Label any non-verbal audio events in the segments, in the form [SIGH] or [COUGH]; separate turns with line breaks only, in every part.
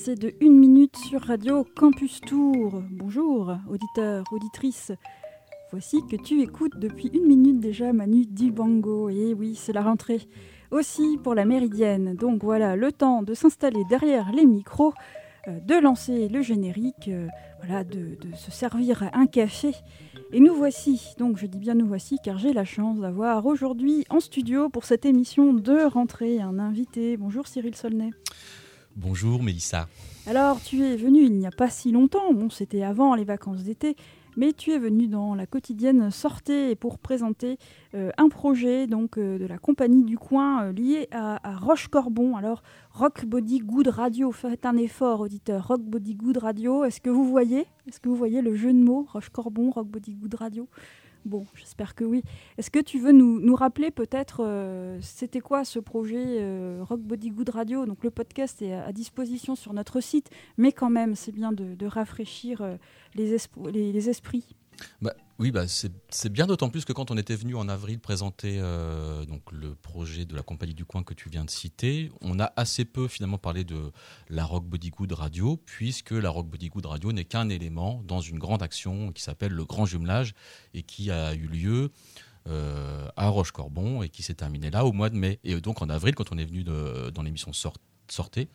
11h, passé de 1 minute sur Radio Campus Tour. Bonjour, auditeurs, auditrices. Voici que tu écoutes depuis une minute déjà Manu Dibango. Et oui, c'est la rentrée. Aussi pour la méridienne. Donc voilà, le temps de s'installer derrière les micros, euh, de lancer le générique, euh, voilà, de, de se servir un café. Et nous voici, donc je dis bien nous voici, car j'ai la chance d'avoir aujourd'hui en studio pour cette émission de rentrée un invité. Bonjour Cyril Solnay.
Bonjour Mélissa.
Alors, tu es venu il n'y a pas si longtemps, bon, c'était avant les vacances d'été, mais tu es venu dans la quotidienne Sortez pour présenter euh, un projet donc euh, de la compagnie du coin euh, lié à, à Roche-Corbon. Alors, Rock Body Good Radio, faites un effort, auditeur. Rock Body Good Radio, est-ce que vous voyez? Est-ce que vous voyez le jeu de mots Roche-Corbon, Rock Body Good Radio? Bon, j'espère que oui. Est-ce que tu veux nous, rappeler peut-être euh, c'était quoi ce projet euh, Rock Body Good Radio? Donc le podcast est à, disposition sur notre site, mais quand même c'est bien de, rafraîchir euh, les, les esprits.
Bah, oui, bah, c'est bien d'autant plus que quand on était venu en avril présenter euh, donc le projet de la compagnie du coin que tu viens de citer, on a assez peu finalement parlé de la Rock Body Good Radio, puisque la Rock Body Good Radio n'est qu'un élément dans une grande action qui s'appelle le Grand Jumelage et qui a eu lieu euh, à Roche-Corbon et qui s'est terminée là au mois de mai. Et donc en avril, quand on est venu dans l'émission Sort- Sortez,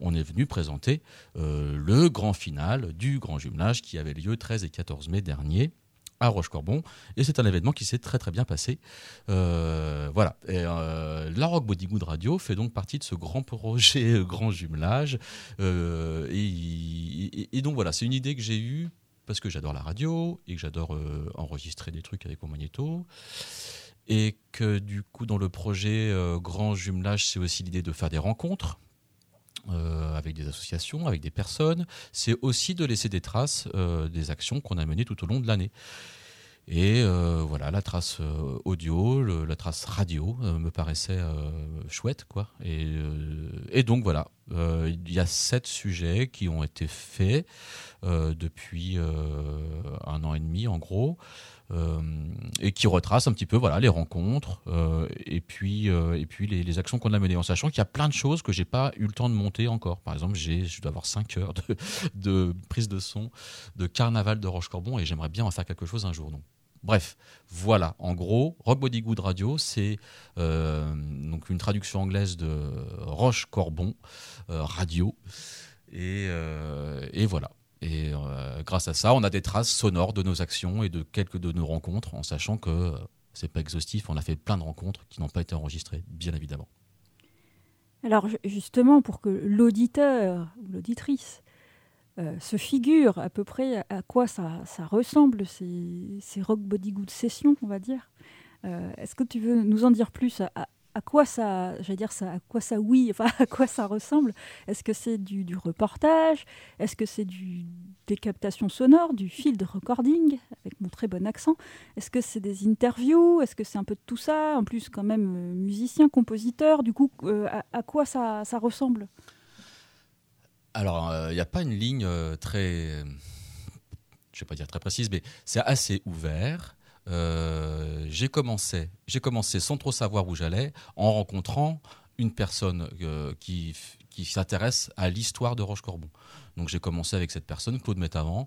on est venu présenter euh, le grand final du grand jumelage qui avait lieu 13 et 14 mai dernier à Roche-Corbon. Et c'est un événement qui s'est très très bien passé. Euh, voilà. Euh, la Rock Body Good Radio fait donc partie de ce grand projet grand jumelage. Et, donc voilà, c'est une idée que j'ai eue parce que j'adore la radio et que j'adore enregistrer des trucs avec mon magnéto. Et que du coup, dans le projet Grand Jumelage, c'est aussi l'idée de faire des rencontres euh, avec des associations, avec des personnes. C'est aussi de laisser des traces euh, des actions qu'on a menées tout au long de l'année. Et euh, voilà, la trace audio, la trace radio me paraissait chouette, quoi. Et donc voilà, euh, il y a sept sujets qui ont été faits euh, depuis euh, un an et demi, en gros, et qui retracent un petit peu, voilà, les rencontres et puis et puis les, actions qu'on a menées, en sachant qu'il y a plein de choses que j'ai pas eu le temps de monter encore. Par exemple, je dois avoir 5 heures de, de prise de son de carnaval de Roche-Corbon et j'aimerais bien en faire quelque chose un jour. Donc, bref, voilà. En gros, Rock Body Good Radio, c'est euh, donc une traduction anglaise de Roche-Corbon euh, radio et, euh, et voilà. Et grâce à ça, on a des traces sonores de nos actions et de quelques de nos rencontres, en sachant que c'est pas exhaustif. On a fait plein de rencontres qui n'ont pas été enregistrées, bien évidemment.
Alors ju- justement, pour que l'auditeur ou l'auditrice se figure à peu près à, quoi ça, ressemble, ces, Rock Body Good sessions, on va dire, euh, est-ce que tu veux nous en dire plus à, quoi ça, j'allais dire ça, à quoi ça oui, [LAUGHS] enfin à quoi ça ressemble? Est-ce que c'est du, reportage? Est-ce que c'est du, des captations sonores, du field recording avec mon très bon accent? Est-ce que c'est des interviews? Est-ce que c'est un peu de tout ça? En plus, quand même, euh, musicien, compositeur, du coup, euh, à, quoi ça ressemble?
Alors, il n'y a pas une ligne euh, très, euh, je vais pas dire très précise, mais c'est assez ouvert. Euh, j'ai commencé, j'ai commencé sans trop savoir où j'allais, en rencontrant une personne euh, qui s'intéresse à l'histoire de Roche-Corbon. Donc j'ai commencé avec cette personne, Claude Métavant,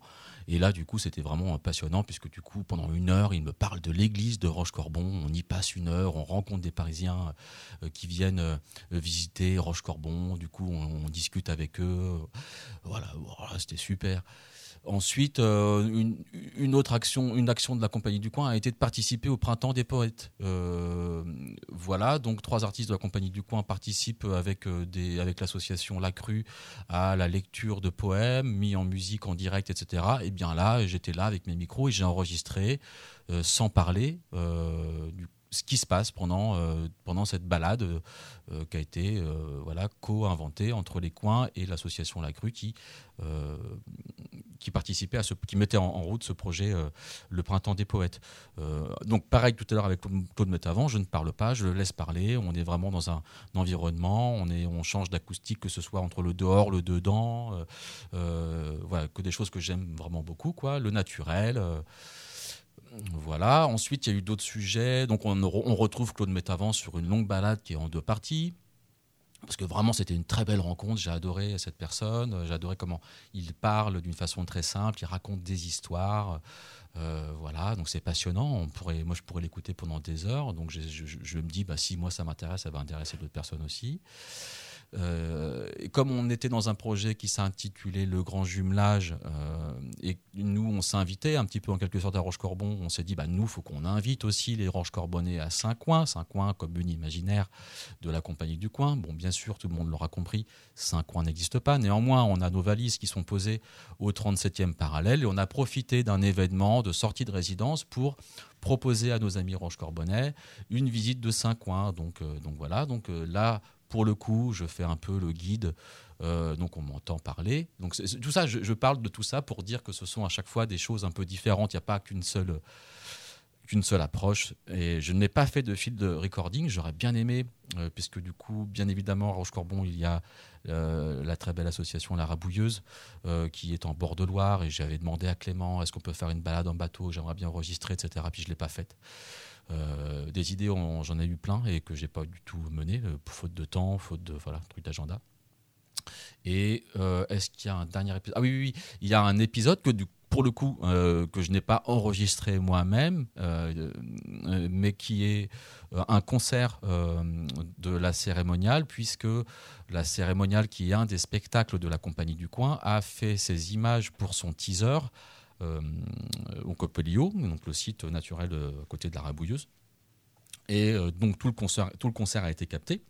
et là du coup c'était vraiment passionnant puisque du coup pendant une heure il me parle de l'église de Roche-Corbon, on y passe une heure, on rencontre des Parisiens euh, qui viennent euh, visiter Roche-Corbon, du coup on, on discute avec eux, voilà, voilà, c'était super. Ensuite, euh, une, autre action, une action de la compagnie du coin a été de participer au printemps des poètes. Euh, voilà, donc trois artistes de la compagnie du coin participent avec euh, avec l'association La Crue à la lecture de poèmes mis en musique en direct, etc. Et bien là, j'étais là avec mes micros et j'ai enregistré sans parler du ce qui se passe pendant, euh, pendant cette balade euh, qui a été euh, voilà, co-inventée entre les coins et l'association La Crue qui, euh, qui participait à ce, qui mettait en, route ce projet euh, Le Printemps des Poètes. Euh, donc pareil tout à l'heure avec Claude Metavant, je ne parle pas, je le laisse parler, on est vraiment dans un, environnement, on, est, on change d'acoustique que ce soit entre le dehors, le dedans, euh, euh, voilà, que des choses que j'aime vraiment beaucoup, quoi, le naturel. Voilà. Ensuite, il y a eu d'autres sujets. Donc, on, on retrouve Claude Métavant sur une longue balade qui est en deux parties. parce que vraiment c'était une très belle rencontre, j'ai adoré cette personne, j'ai adoré comment il parle d'une façon très simple, il raconte des histoires, euh, voilà, donc c'est passionnant, on pourrait, moi je pourrais l'écouter pendant des heures, donc je, je, me dis, bah, si moi ça m'intéresse, ça va intéresser d'autres personnes aussi. Euh, et comme on était dans un projet qui s'intitulait Le Grand Jumelage, euh, et nous, on invité un petit peu en quelque sorte à Roche-Corbon, on s'est dit, bah, nous, faut qu'on invite aussi les Roche-Corbonnais à Saint-Coin, Saint-Coin comme une imaginaire de la Compagnie du Coin. Bon, bien sûr, tout le monde l'aura compris, Saint-Coin n'existe pas. Néanmoins, on a nos valises qui sont posées au 37e parallèle, et on a profité d'un événement de sortie de résidence pour proposer à nos amis Roche-Corbonnais une visite de Saint-Coin. Donc, euh, donc voilà, donc là, pour le coup, je fais un peu le guide, euh, donc on m'entend parler. Donc tout ça, je, parle de tout ça pour dire que ce sont à chaque fois des choses un peu différentes. Il n'y a pas qu'une seule qu'une seule approche. Et je n'ai pas fait de fil de recording. J'aurais bien aimé, euh, puisque du coup, bien évidemment, à Roche-Corbon, il y a euh, la très belle association La Rabouilleuse, qui est en bord de Loire. Et j'avais demandé à Clément, est-ce qu'on peut faire une balade en bateau? J'aimerais bien enregistrer, etc. Puis je ne l'ai pas faite. Euh, des idées, j'en ai eu plein et que j'ai pas du tout mené, euh, faute de temps, faute de voilà, truc d'agenda. Et euh, est-ce qu'il y a un dernier épisode? Ah oui, oui, il y a un épisode que pour le coup, que je n'ai pas enregistré moi-même, mais qui est un concert de la cérémoniale, puisque la cérémoniale, qui est un des spectacles de la Compagnie du Coin, a fait ses images pour son teaser au Copelio, donc le site naturel euh, à côté de la Rabouilleuse. Et euh, donc tout le, concert, tout le concert a été capté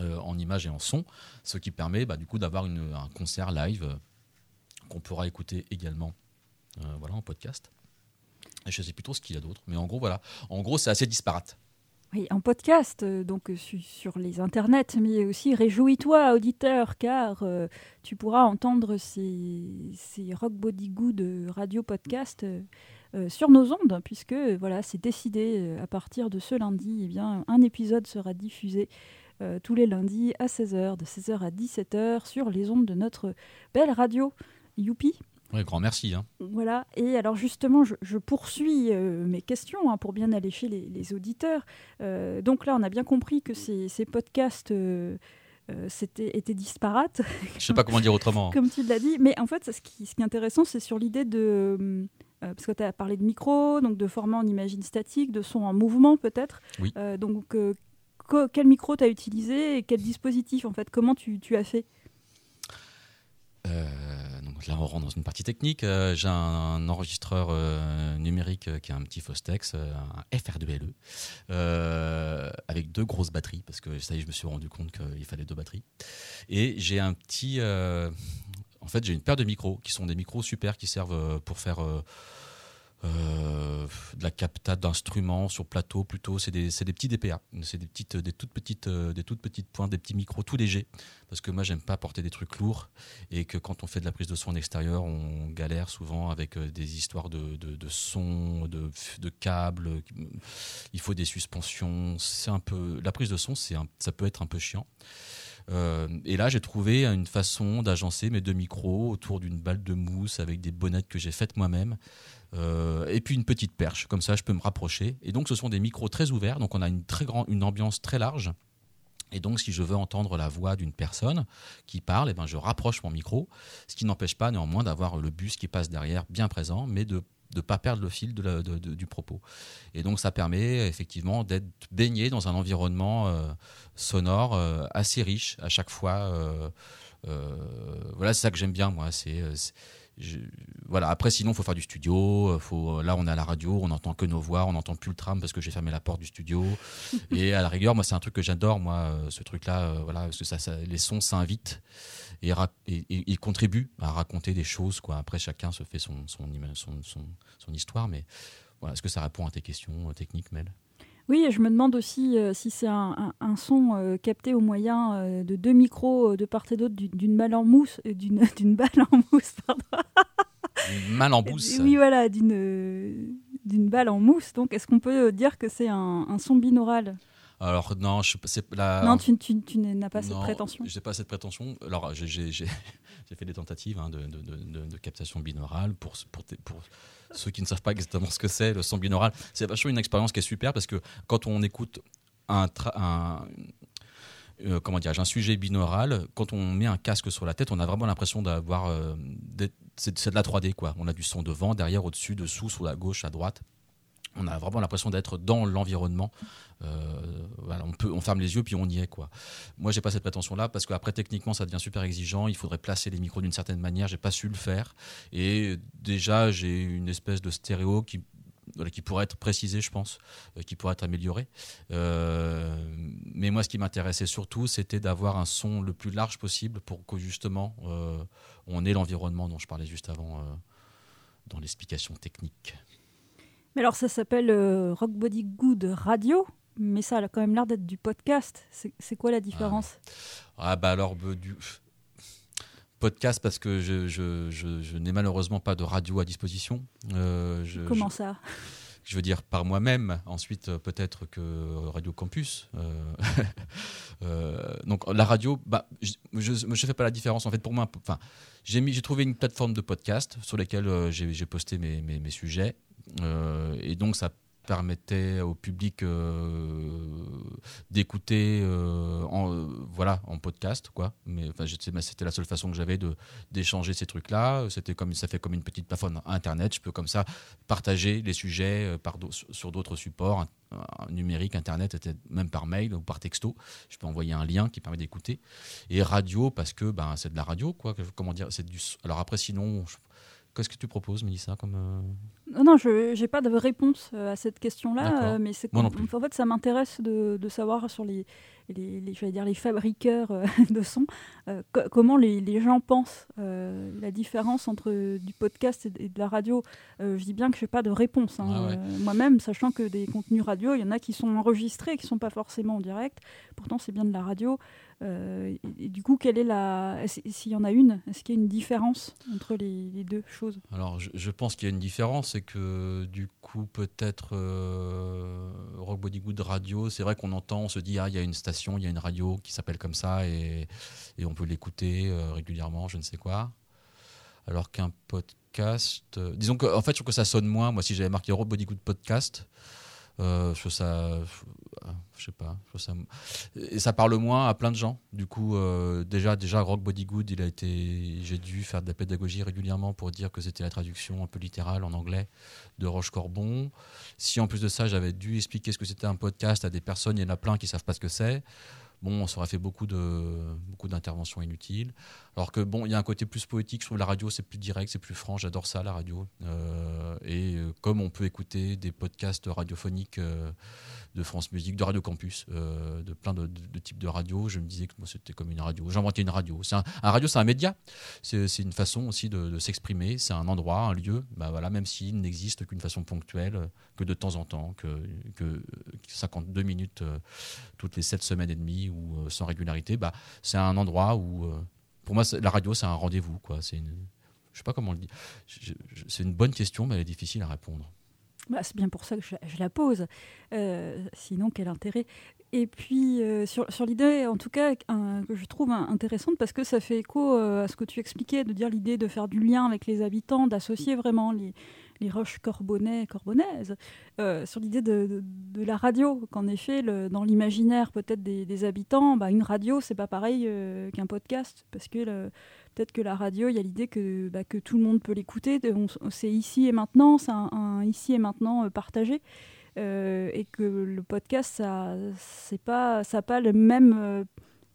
en images et en son, ce qui permet bah, du coup d'avoir un concert live qu'on pourra écouter également voilà, en podcast. Et je ne sais plus trop ce qu'il y a d'autre, mais en gros, voilà. En gros, c'est assez disparate.
Oui, en podcast, euh, donc euh, sur les internets, mais aussi réjouis-toi, auditeur, car euh, tu pourras entendre ces, ces Rock Body Good radio podcast sur nos ondes, puisque voilà, c'est décidé à partir de ce lundi, eh bien, un épisode sera diffusé tous les lundis à 16h, de 16h à 17h sur les ondes de notre belle radio. Youpi
oui, grand merci. Hein.
Voilà, et alors justement, je, poursuis euh, mes questions hein, pour bien allécher les, les auditeurs. Euh, donc là, on a bien compris que ces, ces podcasts euh, étaient disparates.
Je ne sais pas comment dire autrement. [LAUGHS]
Comme tu l'as dit, mais en fait, ce qui, ce qui est intéressant, c'est sur l'idée de... parce que tu as parlé de micro, donc de format en imagine statique, de son en mouvement peut-être.
Oui.
donc, quel micro tu as utilisé et quel dispositif en fait Comment tu, tu as fait?
Là, on rentre dans une partie technique. Euh, j'ai un, enregistreur euh, numérique euh, qui est un petit Fostex, un FR2LE, avec deux grosses batteries, parce que ça y est, je me suis rendu compte qu'il fallait deux batteries. Et j'ai un petit. en fait, j'ai une paire de micros qui sont des micros super qui servent pour faire euh, de la captate d'instruments sur plateau plutôt. C'est des, des, petits DPA, c'est des petites, des toutes petites, euh, des toutes petites pointes, des petits micros tout légers. Parce que moi j'aime pas porter des trucs lourds et que quand on fait de la prise de son en extérieur, on galère souvent avec euh, des histoires de, de, de son, de, de câbles. Il faut des suspensions. C'est un peu la prise de son, c'est ça peut être un peu chiant. Et là, j'ai trouvé une façon d'agencer mes deux micros autour d'une balle de mousse avec des bonnettes que j'ai faites moi-même. Euh, et puis une petite perche, comme ça je peux me rapprocher. Et donc ce sont des micros très ouverts, donc on a une, très grande, une ambiance très large. Et donc, si je veux entendre la voix d'une personne qui parle, eh ben, je rapproche mon micro, ce qui n'empêche pas néanmoins d'avoir le bus qui passe derrière bien présent, mais de ne pas perdre le fil de du propos. Et donc, ça permet effectivement d'être baigné dans un environnement euh, sonore euh, assez riche à chaque fois. voilà, c'est ça que j'aime bien, moi. C'est voilà. Après, sinon, il faut faire du studio. Euh, faut, là, on est à la radio, on n'entend que nos voix, on n'entend plus le tram parce que j'ai fermé la porte du studio. [LAUGHS] et à la rigueur, moi, c'est un truc que j'adore, moi, euh, ce truc-là, euh, voilà, parce que ça, les sons s'invitent et, ils contribuent à raconter des choses. Quoi. Après, chacun se fait son, son, son, son histoire, mais voilà, est-ce que ça répond à tes questions techniques, Mel?
Oui, je me demande aussi euh, si c'est un, son euh, capté au moyen euh, de deux micros de part et d'autre d'une balle en mousse, [LAUGHS] d'une balle en mousse, pardon.
Une balle en mousse.
Oui, voilà, d'une d'une balle en mousse. Donc, est-ce qu'on peut dire que c'est un, son binaural?
Alors non, je, c'est la...
non, tu, tu, tu n'as pas cette prétention.
Je n'ai pas cette prétention. Alors [LAUGHS] j'ai fait des tentatives hein, de, de, de, captation binaurale pour, pour, pour ceux qui ne savent pas exactement ce que c'est, le son binaural, c'est vachement une expérience qui est super parce que quand on écoute un, euh, comment dire, un sujet binaural. Quand on met un casque sur la tête, on a vraiment l'impression d'avoir, euh, c'est de la 3D quoi. On a du son devant, derrière, au-dessus, dessous, sur la gauche, à droite. On a vraiment l'impression d'être dans l'environnement. Euh, on ferme les yeux puis on y est quoi. Moi, j'ai pas cette prétention-là parce qu'après techniquement, ça devient super exigeant. Il faudrait placer les micros d'une certaine manière. J'ai pas su le faire et déjà j'ai une espèce de stéréo qui pourrait être précisé, je pense, euh, qui pourrait être amélioré. Euh, mais moi, ce qui m'intéressait surtout, c'était d'avoir un son le plus large possible pour que justement on ait l'environnement dont je parlais juste avant dans l'explication technique.
Mais alors, ça s'appelle Rock Body Good Radio. Mais ça a quand même l'air d'être du podcast. C'est quoi la différence?
Ah, bah alors, du, podcast parce que je, je, je, n'ai malheureusement pas de radio à disposition.
Euh, Comment ça?
je veux dire par moi-même. Ensuite, euh, peut-être que Radio Campus. Euh, [LAUGHS] donc la radio, bah, je ne fais pas la différence. En fait, pour moi, enfin, j'ai trouvé une plateforme de podcast sur laquelle j'ai posté mes, mes, mes sujets. Et donc, ça permettait au public euh, d'écouter euh, en euh, voilà en podcast quoi. Mais enfin c'était la seule façon que j'avais de d'échanger ces trucs là c'était comme ça fait comme une petite plateforme internet. Je peux comme ça partager les sujets sur d'autres supports numériques internet même par mail ou par texto. Je peux envoyer un lien qui permet d'écouter. Et radio parce que ben c'est de la radio quoi comment dire c'est du alors après sinon Qu'est-ce que tu proposes, Mélissa comme
euh, Non, je n'ai pas de réponse euh, à cette question-là, euh, mais c'est en fait ça m'intéresse de, de, savoir sur les, les, je vais dire les fabriqueurs [LAUGHS] de son comment les, les, gens pensent la différence entre du podcast et de, la radio. je dis bien que je n'ai pas de réponse. Hein. Moi-même, sachant que des contenus radio, il y en a qui sont enregistrés, qui ne sont pas forcément en direct. Pourtant, c'est bien de la radio. Euh, et, du coup, quelle est la, s'il y en a une, est-ce qu'il y a une différence entre les, deux choses?
Alors, je, pense qu'il y a une différence, c'est que du coup, peut-être euh, Rock Body Good Radio, c'est vrai qu'on entend, on se dit ah, il y a une station, il y a une radio qui s'appelle comme ça et, on peut l'écouter euh, régulièrement, je ne sais quoi. Alors qu'un podcast, disons que en fait, je trouve que ça sonne moins. Moi, si j'avais marqué Rock Body Good Podcast. Je ça, je sais pas, ça, et ça parle moins à plein de gens. Du coup, euh, déjà, déjà Rock Body Good, il a été, j'ai dû faire de la pédagogie régulièrement pour dire que c'était la traduction un peu littérale en anglais de Roche Corbon. Si en plus de ça, j'avais dû expliquer ce que c'était un podcast à des personnes, il y en a plein qui savent pas ce que c'est bon, ça aurait fait beaucoup de beaucoup d'interventions inutiles. Alors que bon, il y a un côté plus poétique. Je trouve la radio c'est plus direct, c'est plus franc. J'adore ça la radio. Euh, et euh, comme on peut écouter des podcasts radiophoniques de France Musique, de Radio Campus, de plein de, types de radios, je me disais que moi c'était comme une radio. J'inventais une radio. C'est un, radio, c'est un média. C'est une façon aussi de, s'exprimer. C'est un endroit, un lieu. Bah voilà, même s'il n'existe qu'une façon ponctuelle, que de temps en temps, que, que 52 minutes toutes les 7 semaines et demie ou euh, sans régularité, bah, c'est un endroit où, euh, pour moi, la radio, c'est un rendez-vous. Quoi. C'est une, je sais pas comment le dire. C'est une bonne question, mais elle est difficile à répondre.
Bah, c'est bien pour ça que je, la pose. Euh, sinon, quel intérêt? Et puis, sur, sur l'idée, en tout cas, que je trouve intéressante, parce que ça fait écho à ce que tu expliquais, de dire l'idée de faire du lien avec les habitants, d'associer vraiment les, roches corbonnais, corbonnaises, euh, sur l'idée de, la radio, qu'en effet, dans l'imaginaire peut-être des, habitants, bah, une radio, c'est pas pareil euh, qu'un podcast, parce que peut-être que la radio, il y a l'idée que, bah, que tout le monde peut l'écouter, c'est ici et maintenant, c'est un, ici et maintenant euh, partagé. et que le podcast, ça n'a pas, ça pas le même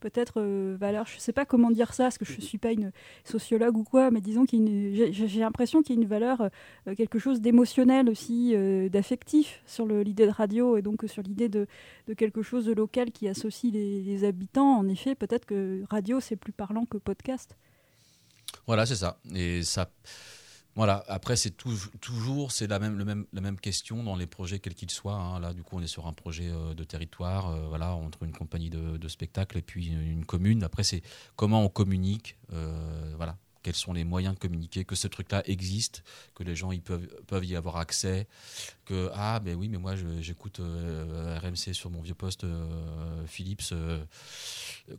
peut-être euh, valeur, je ne sais pas comment dire ça, parce que je ne suis pas une sociologue ou quoi, mais disons qu'il j'ai l'impression qu'il y a une valeur, euh, quelque chose d'émotionnel aussi, euh, d'affectif sur l'idée de radio et donc sur l'idée de, quelque chose de local qui associe les, habitants. En effet, peut-être que radio c'est plus parlant que podcast.
Voilà, c'est ça. Et ça voilà, après c'est toujours c'est la même, le même, la même question dans les projets quels qu'ils soient. Hein. Là, du coup, on est sur un projet euh, de territoire, euh, voilà, entre une compagnie de, spectacle et puis une commune. Après, c'est comment on communique, euh, voilà, quels sont les moyens de communiquer, que ce truc-là existe, que les gens ils peuvent, peuvent y avoir accès, que ah ben oui mais moi j'écoute euh, RMC sur mon vieux poste euh, Philips, euh,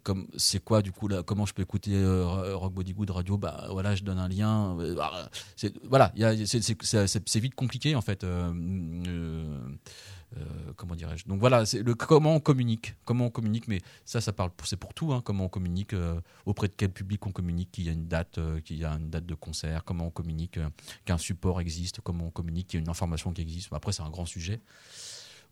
comme c'est quoi du coup comment je peux écouter Rock Body Good radio, bah voilà je donne un lien, voilà c'est vite compliqué en fait comment dirais-je? Donc voilà, c'est le comment on communique, comment on communique, mais ça, ça parle, c'est pour tout, hein, comment on communique, auprès de quel public on communique, qu'il y a une date, qu'il y a une date de concert, comment on communique, qu'un support existe, comment on communique, qu'il y a une information qui existe. Après, c'est un grand sujet.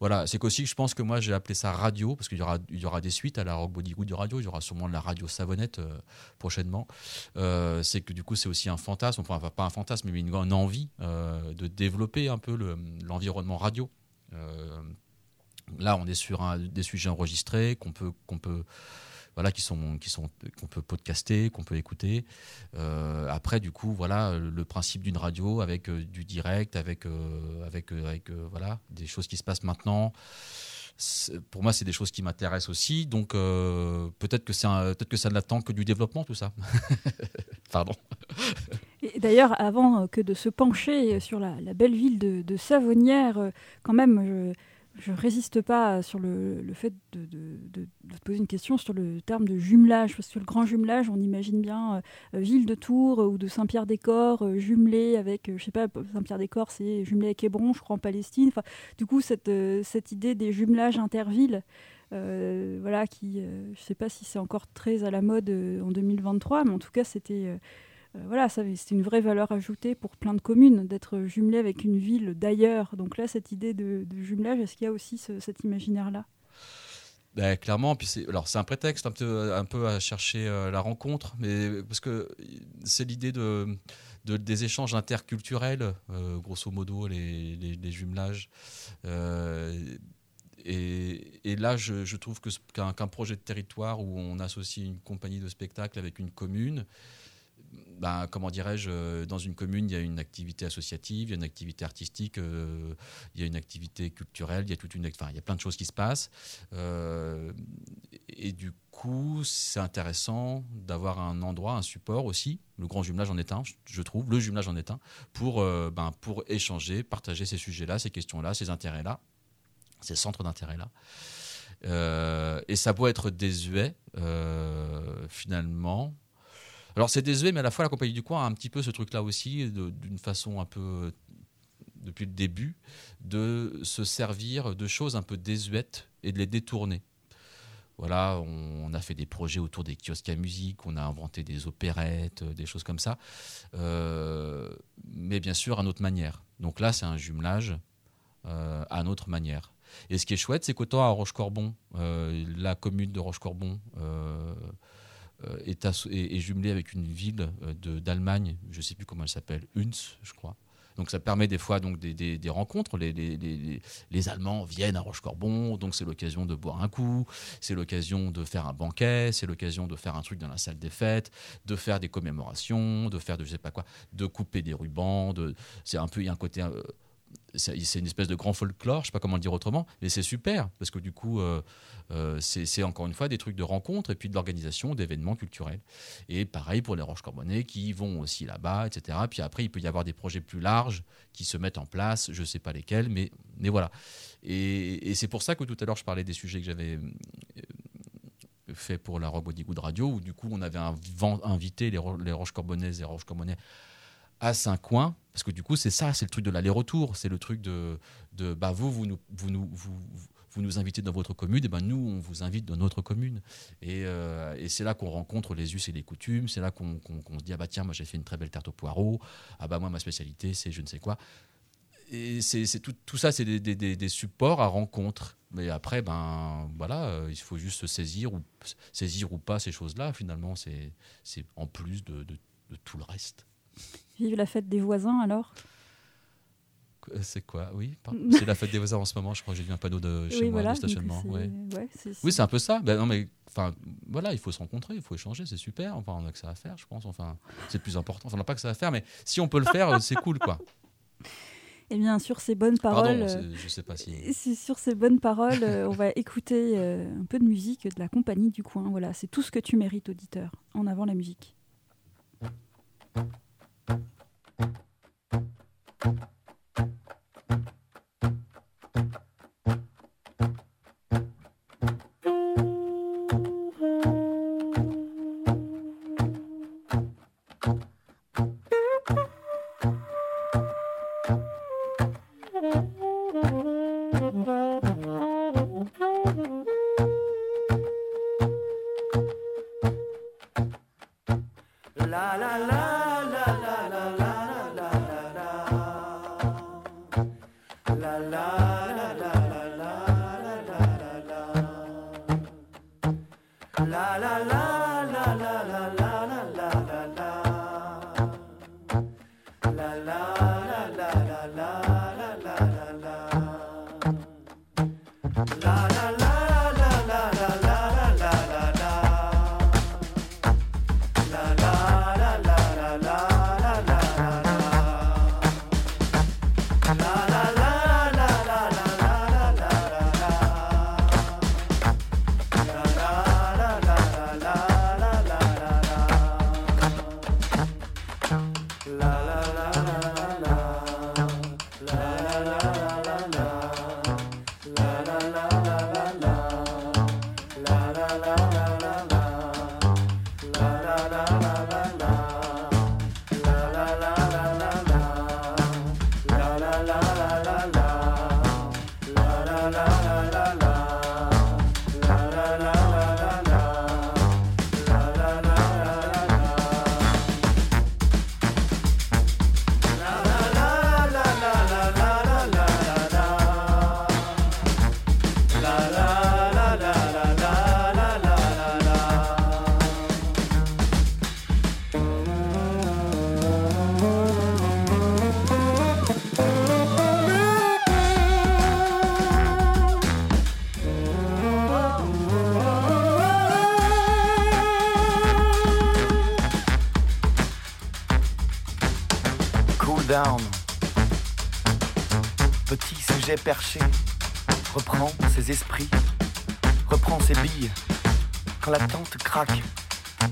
Voilà, c'est qu'aussi, je pense que moi, j'ai appelé ça radio, parce qu'il y aura, il y aura des suites à la Rock Body Good du radio, il y aura sûrement de la radio savonnette euh, prochainement. Euh, c'est que du coup, c'est aussi un fantasme, enfin, pas un fantasme, mais une, envie euh, de développer un peu l'environnement radio. Là, on est sur des sujets enregistrés qu'on peut, qu'on peut voilà, qui sont, qui sont, qu'on peut podcaster, qu'on peut écouter. Euh, après, du coup, voilà, le principe d'une radio avec euh, du direct, avec, euh, avec, avec voilà, des choses qui se passent maintenant. Pour moi, c'est des choses qui m'intéressent aussi. Donc, peut-être que peut-être que ça n'attend que du développement, tout ça. [LAUGHS] Pardon.
D'ailleurs, avant que de se pencher sur la, belle ville de, de Savonnière, quand même, je résiste pas sur le, fait de, de, poser une question sur le terme de jumelage, parce que le grand jumelage, on imagine bien euh, ville de Tours ou de Saint-Pierre-des-Corps euh, jumelé avec, euh, je sais pas, Saint-Pierre-des-Corps, c'est jumelé avec Hébron, je crois, en Palestine. Enfin, du coup, cette, cette idée des jumelages intervilles, voilà, qui, je sais pas si c'est encore très à la mode en 2023, mais en tout cas, c'était euh, voilà, c'est une vraie valeur ajoutée pour plein de communes d'être jumelé avec une ville d'ailleurs. Donc là, cette idée de, jumelage, est-ce qu'il y a aussi cet imaginaire-là?
Ben, clairement, puis c'est alors c'est un prétexte un peu à chercher euh, la rencontre, mais parce que c'est l'idée de, des échanges interculturels, euh, grosso modo les, jumelages. et, là, je, trouve qu'un projet de territoire où on associe une compagnie de spectacle avec une commune, ben, comment dirais-je, euh, dans une commune, il y a une activité associative, il y a une activité artistique, euh, il y a une activité culturelle, il y a toute une, enfin, il y a plein de choses qui se passent. Euh, et du coup, c'est intéressant d'avoir un endroit, un support aussi. Le grand jumelage en est un, je trouve, le jumelage en est un, pour, ben, pour échanger, partager ces sujets-là, ces questions-là, ces intérêts-là, ces centres d'intérêt-là. et ça peut être désuet, finalement, alors c'est désuet, mais à la fois la compagnie du coin a un petit peu ce truc-là aussi, d'une façon un peu depuis le début, de se servir de choses un peu désuètes et de les détourner. Voilà, on, a fait des projets autour des kiosques à musique, on a inventé des opérettes, des choses comme ça, euh, mais bien sûr à notre manière. Donc là, c'est un jumelage euh, à notre manière. Et ce qui est chouette, c'est qu'autant à Rochecorbon, euh, la commune de Rochecorbon, euh, est, jumelé avec une ville euh, d'Allemagne, je ne sais plus comment elle s'appelle, Hunz, je crois. Donc ça permet des fois donc des, rencontres. Les, les, Allemands viennent à Rochecorbon, donc c'est l'occasion de boire un coup, c'est l'occasion de faire un banquet, c'est l'occasion de faire un truc dans la salle des fêtes, de faire des commémorations, de faire de je sais pas quoi, de couper des rubans. De, c'est un peu il y a un côté euh, c'est une espèce de grand folklore, je sais pas comment le dire autrement, mais c'est super parce que du coup, euh, euh, c'est encore une fois des trucs de rencontre et puis de l'organisation d'événements culturels. Et pareil pour les Roches Corbonnées qui vont aussi là-bas, etc. Puis après, il peut y avoir des projets plus larges qui se mettent en place, je sais pas lesquels, mais, mais voilà. Et, c'est pour ça que tout à l'heure, je parlais des sujets que j'avais euh, fait pour la Rock Good Radio, où du coup, on avait invité les, les Roches Corbonnaises et Roches Corbonnais à Saint-Coin, parce que du coup, c'est ça, c'est le truc de l'aller-retour, c'est le truc de, de bah, vous, vous nous, vous, nous, vous, vous nous invitez dans votre commune, et ben nous, on vous invite dans notre commune. Et, euh, et c'est là qu'on rencontre les us et les coutumes, c'est là qu'on se dit, ah bah tiens, moi j'ai fait une très belle tarte au poireau, ah bah moi ma spécialité c'est je ne sais quoi. Et c'est tout, tout, ça, c'est des, des, supports à rencontre. Mais après, ben voilà, euh, il faut juste se saisir ou, saisir ou pas ces choses-là. Finalement, c'est en plus de, de tout le reste.
Vive la fête des voisins alors?
Euh, c'est quoi? Oui, [LAUGHS] c'est la fête des voisins en ce moment. Je crois que j'ai vu un panneau de chez moi de stationnement. oui, c'est un peu ça. Ben non, mais enfin, voilà, il faut se rencontrer, il faut échanger, c'est super. Enfin, on a que ça à faire, je pense. Enfin, c'est le plus important. Enfin, on n'a pas que ça à faire, mais si on peut le faire, c'est cool, quoi.
Et [LAUGHS] eh bien, sur ces bonnes paroles,
Pardon, je sais pas [LAUGHS]
si. Sur ces bonnes paroles, euh, on va écouter euh, un peu de musique de la compagnie du coin. Voilà, c'est tout ce que tu mérites, auditeur. En avant la musique.
Thank you.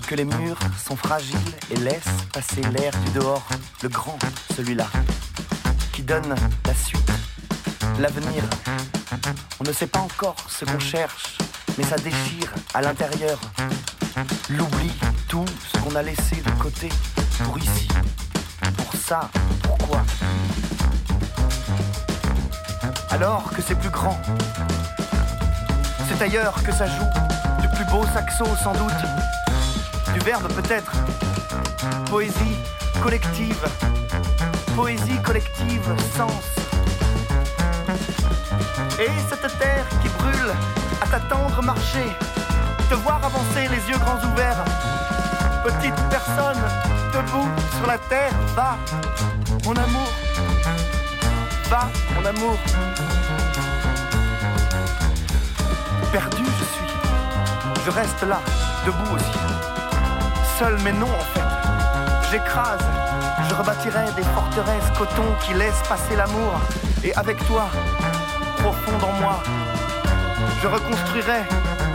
Que les murs sont fragiles et laissent passer l'air du dehors, le grand, celui-là, qui donne la suite, l'avenir. On ne sait pas encore ce qu'on cherche, mais ça déchire à l'intérieur. L'oubli, tout ce qu'on a laissé de côté pour ici, pour ça, pourquoi alors que c'est plus grand. C'est ailleurs que ça joue, plus beau saxo sans doute, du verbe peut-être, poésie collective, poésie collective, sens. Et cette terre qui brûle à t'attendre marcher, te voir avancer les yeux grands ouverts, petite personne debout sur la terre, va, mon amour va, mon amour. Perdu je suis. Je reste là, debout aussi. Seul mais non en fait. J'écrase. Je rebâtirai des forteresses coton qui laissent passer l'amour. Et avec toi, profond en moi, je reconstruirai.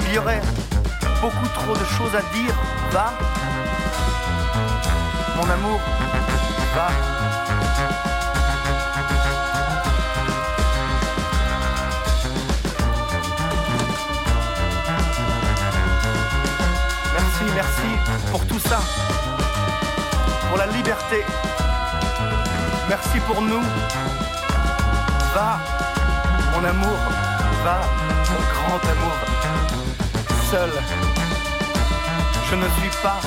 Il y aurait beaucoup trop de choses à dire. Va, mon amour, va. Merci pour tout ça, pour la liberté. Merci pour nous. Va, mon amour, va, mon grand amour. Seul, je ne suis pas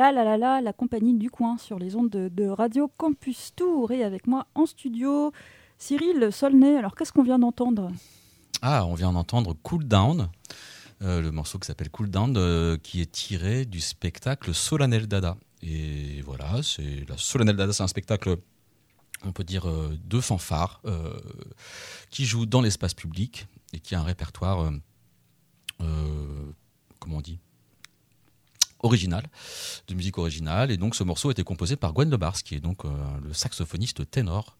La la la la, la compagnie du coin sur les ondes de, Radio Campus Tour et avec moi en studio Cyril Solnay. Alors qu'est-ce qu'on vient d'entendre?
Ah, on vient d'entendre Cool Down, euh, le morceau qui s'appelle Cool Down, euh, qui est tiré du spectacle Solanel Dada. Et voilà, c'est la Solanel Dada, c'est un spectacle on peut dire euh, de fanfare qui joue dans l'espace public et qui a un répertoire comment on dit? Original, de musique originale. Et donc ce morceau a été composé par Gwen Lebars, qui est donc euh, le saxophoniste ténor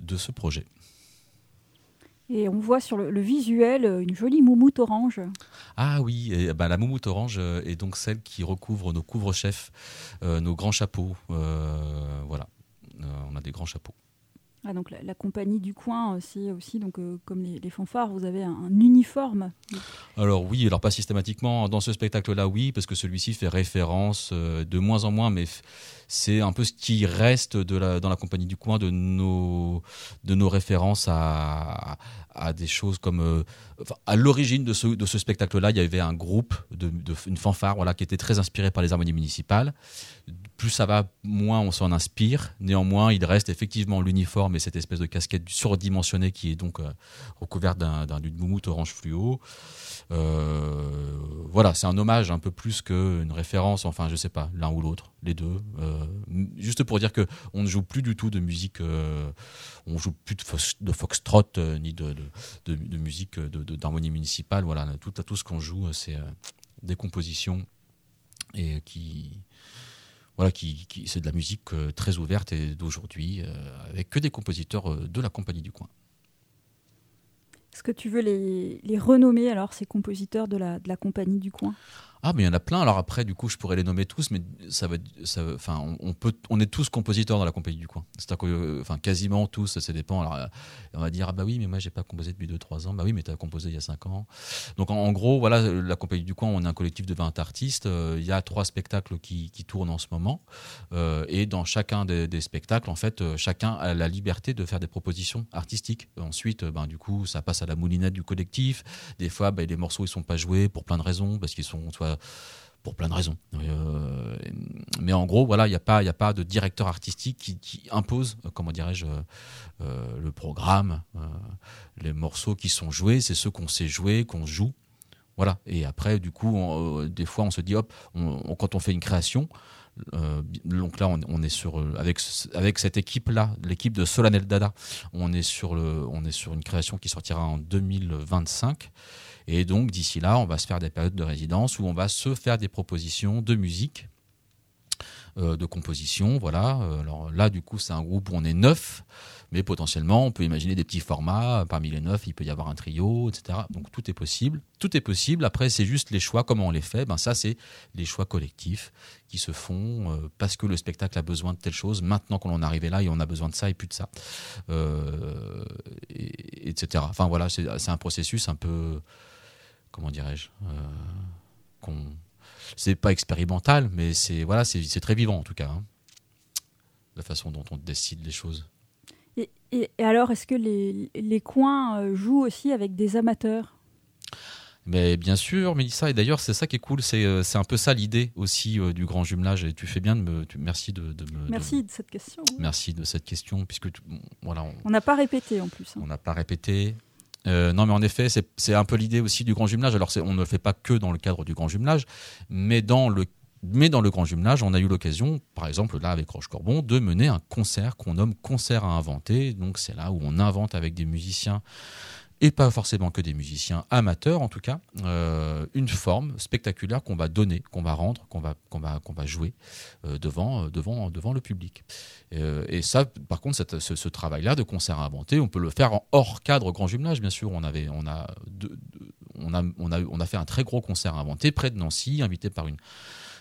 de ce projet.
Et on voit sur le, visuel euh, une jolie moumoute orange.
Ah oui, et, ben, la moumoute orange euh, est donc celle qui recouvre nos couvre-chefs, nos grands chapeaux. voilà, on a des grands chapeaux.
Ah, donc la, compagnie du coin aussi, aussi donc, euh, comme les, fanfares, vous avez un, uniforme
Alors oui, alors pas systématiquement. Dans ce spectacle-là, oui, parce que celui-ci fait référence euh, de moins en moins, mais c'est un peu ce qui reste dans la compagnie du coin de nos références à, à des choses comme euh, à l'origine de ce, spectacle-là, il y avait un groupe de, une fanfare voilà qui était très inspiré par les harmonies municipales. Plus ça va, moins on s'en inspire. Néanmoins, il reste effectivement l'uniforme et cette espèce de casquette surdimensionnée qui est donc euh, recouverte d'un d'une moumoute orange fluo. Euh, voilà, c'est un hommage un peu plus qu'une référence. Enfin, je sais pas, l'un ou l'autre, les deux. juste pour dire que on ne joue plus du tout de musique, on joue plus de, foxtrot ni de musique, d'harmonie municipale. Voilà, tout, tout ce qu'on joue, c'est euh, des compositions et qui, voilà, qui, c'est de la musique euh, très ouverte et d'aujourd'hui, euh, avec que des compositeurs de la compagnie du coin.
Est-ce que tu veux les, renommer alors ces compositeurs de la compagnie du coin?
Ah, mais il y en a plein. Alors après, du coup, je pourrais les nommer tous, mais ça va, ça, enfin, on, peut, on est tous compositeurs dans la compagnie du coin. C'est-à-dire euh, enfin, quasiment tous, ça dépend. Alors, euh, on va dire, ah bah oui, mais moi, j'ai pas composé depuis 2-3 ans. Bah oui, mais tu as composé il y a 5 ans. Donc, en, gros, voilà, la compagnie du coin, on est un collectif de 20 artistes. Euh, il y a trois spectacles qui, qui tournent en ce moment. et dans chacun des, spectacles, en fait, chacun a la liberté de faire des propositions artistiques. Ensuite, ben, du coup, ça passe à la moulinette du collectif. Des fois, ben, les morceaux, ils sont pas joués pour plein de raisons, parce qu'ils sont soit pour plein de raisons. Euh, mais en gros, voilà, il n'y a, pas, de directeur artistique qui, impose, euh, comment dirais-je, euh, le programme, les morceaux qui sont joués, c'est ceux qu'on sait jouer, qu'on joue. Voilà. Et après, du coup, des fois, on se dit, hop, quand on fait une création, donc là, on, est sur avec cette équipe-là, l'équipe de Solanel Dada, on est sur une création qui sortira en 2025. Et donc d'ici là, on va se faire des périodes de résidence où on va se faire des propositions de musique, euh, de composition. Voilà. Euh, alors là, du coup, c'est un groupe où on est neuf, mais potentiellement, on peut imaginer des petits formats. Parmi les neuf, il peut y avoir un trio, etc. Donc tout est possible. Tout est possible. Après, c'est juste les choix, comment on les fait? Ben ça, c'est les choix collectifs qui se font euh, parce que le spectacle a besoin de telle chose. Maintenant qu'on en est arrivé là, et on a besoin de ça et plus de ça, etc. Enfin voilà, c'est un processus un peu comment dirais-je, euh, c'est pas expérimental, mais c'est voilà, c'est très vivant en tout cas, hein, la façon dont on décide les choses.
Et, alors, est-ce que les, les coins euh, jouent aussi avec des amateurs?
Mais bien sûr, Mélissa, et d'ailleurs c'est ça qui est cool, c'est euh, un peu ça l'idée aussi du grand jumelage. Et tu fais bien de me, merci de, me.
Merci de, cette question.
Merci de cette question, puisque voilà.
On n'a pas répété en plus.
Hein. On n'a pas répété. Euh, non, mais en effet, c'est un peu l'idée aussi du grand jumelage. Alors, on ne le fait pas que dans le cadre du grand jumelage, mais dans le mais dans le grand jumelage, on a eu l'occasion, par exemple là avec Roche Corbon, de mener un concert qu'on nomme concert à inventer. Donc c'est là où on invente avec des musiciens et pas forcément que des musiciens amateurs en tout cas, euh, une forme spectaculaire qu'on va donner, qu'on va rendre, qu'on va, qu'on va, qu'on va jouer euh, devant, euh, devant, devant le public. et ça, par contre, ce, travail-là de concert inventé, on peut le faire en hors cadre grand jumelage, bien sûr. On, avait, on, a on, a, on, a, on a fait un très gros concert inventé près de Nancy, invité par, une,